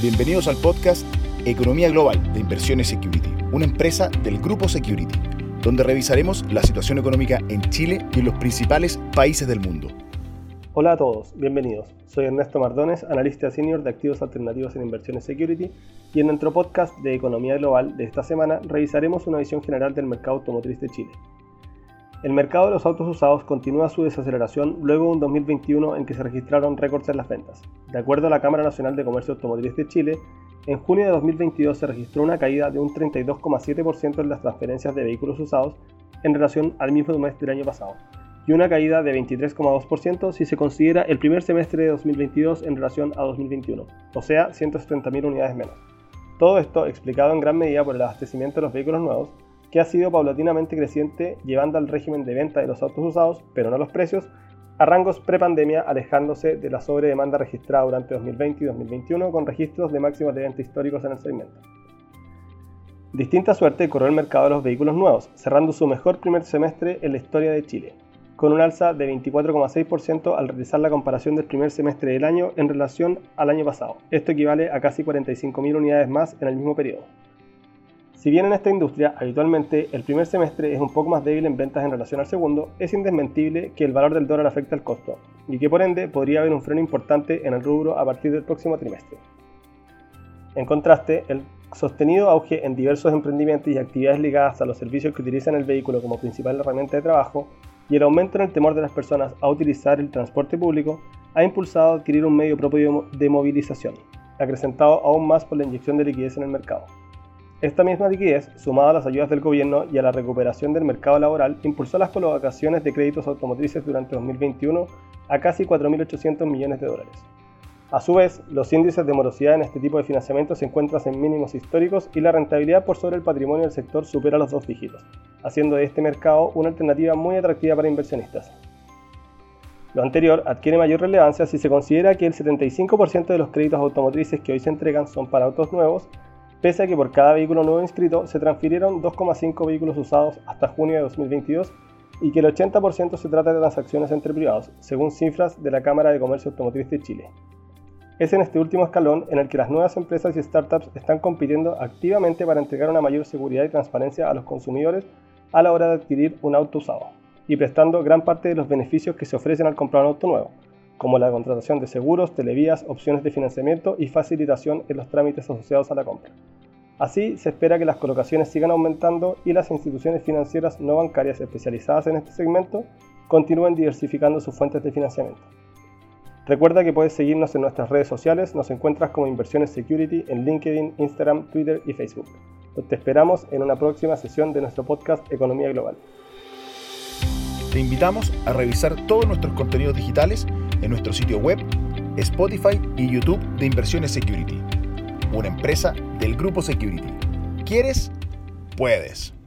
Bienvenidos al podcast Economía Global de Inversiones Security, una empresa del grupo Security, donde revisaremos la situación económica en Chile y los principales países del mundo. Hola a todos, bienvenidos. Soy Ernesto Mardones, analista senior de activos alternativos en Inversiones Security, y en nuestro podcast de Economía Global de esta semana revisaremos una visión general del mercado automotriz de Chile. El mercado de los autos usados continúa su desaceleración luego de un 2021 en que se registraron récords en las ventas. De acuerdo a la Cámara Nacional de Comercio Automotriz de Chile, en junio de 2022 se registró una caída de un 32,7% en las transferencias de vehículos usados en relación al mismo mes del año pasado, y una caída de 23,2% si se considera el primer semestre de 2022 en relación a 2021, o sea, 170.000 unidades menos. Todo esto explicado en gran medida por el abastecimiento de los vehículos nuevos, que ha sido paulatinamente creciente llevando al régimen de venta de los autos usados, pero no los precios, a rangos prepandemia alejándose de la sobredemanda registrada durante 2020 y 2021 con registros de máximos de venta históricos en el segmento. Distinta suerte corrió el mercado de los vehículos nuevos, cerrando su mejor primer semestre en la historia de Chile, con un alza de 24,6% al realizar la comparación del primer semestre del año en relación al año pasado. Esto equivale a casi 45.000 unidades más en el mismo periodo. Si bien en esta industria habitualmente el primer semestre es un poco más débil en ventas en relación al segundo, es indesmentible que el valor del dólar afecta al costo y que por ende podría haber un freno importante en el rubro a partir del próximo trimestre. En contraste, el sostenido auge en diversos emprendimientos y actividades ligadas a los servicios que utilizan el vehículo como principal herramienta de trabajo y el aumento en el temor de las personas a utilizar el transporte público ha impulsado a adquirir un medio propio de movilización, acrecentado aún más por la inyección de liquidez en el mercado. Esta misma liquidez, sumada a las ayudas del gobierno y a la recuperación del mercado laboral, impulsó las colocaciones de créditos automotrices durante 2021 a casi 4.800 millones de dólares. A su vez, los índices de morosidad en este tipo de financiamiento se encuentran en mínimos históricos y la rentabilidad por sobre el patrimonio del sector supera los dos dígitos, haciendo de este mercado una alternativa muy atractiva para inversionistas. Lo anterior adquiere mayor relevancia si se considera que el 75% de los créditos automotrices que hoy se entregan son para autos nuevos pese a que por cada vehículo nuevo inscrito se transfirieron 2,5 vehículos usados hasta junio de 2022 y que el 80% se trata de transacciones entre privados, según cifras de la Cámara de Comercio Automotriz de Chile. Es en este último escalón en el que las nuevas empresas y startups están compitiendo activamente para entregar una mayor seguridad y transparencia a los consumidores a la hora de adquirir un auto usado, y prestando gran parte de los beneficios que se ofrecen al comprar un auto nuevo, como la contratación de seguros, televías, opciones de financiamiento y facilitación en los trámites asociados a la compra. Así, se espera que las colocaciones sigan aumentando y las instituciones financieras no bancarias especializadas en este segmento continúen diversificando sus fuentes de financiamiento. Recuerda que puedes seguirnos en nuestras redes sociales, nos encuentras como Inversiones Security en LinkedIn, Instagram, Twitter y Facebook. Te esperamos en una próxima sesión de nuestro podcast Economía Global. Te invitamos a revisar todos nuestros contenidos digitales en nuestro sitio web, Spotify y YouTube de Inversiones Security, una empresa del grupo Security. ¿Quieres? Puedes.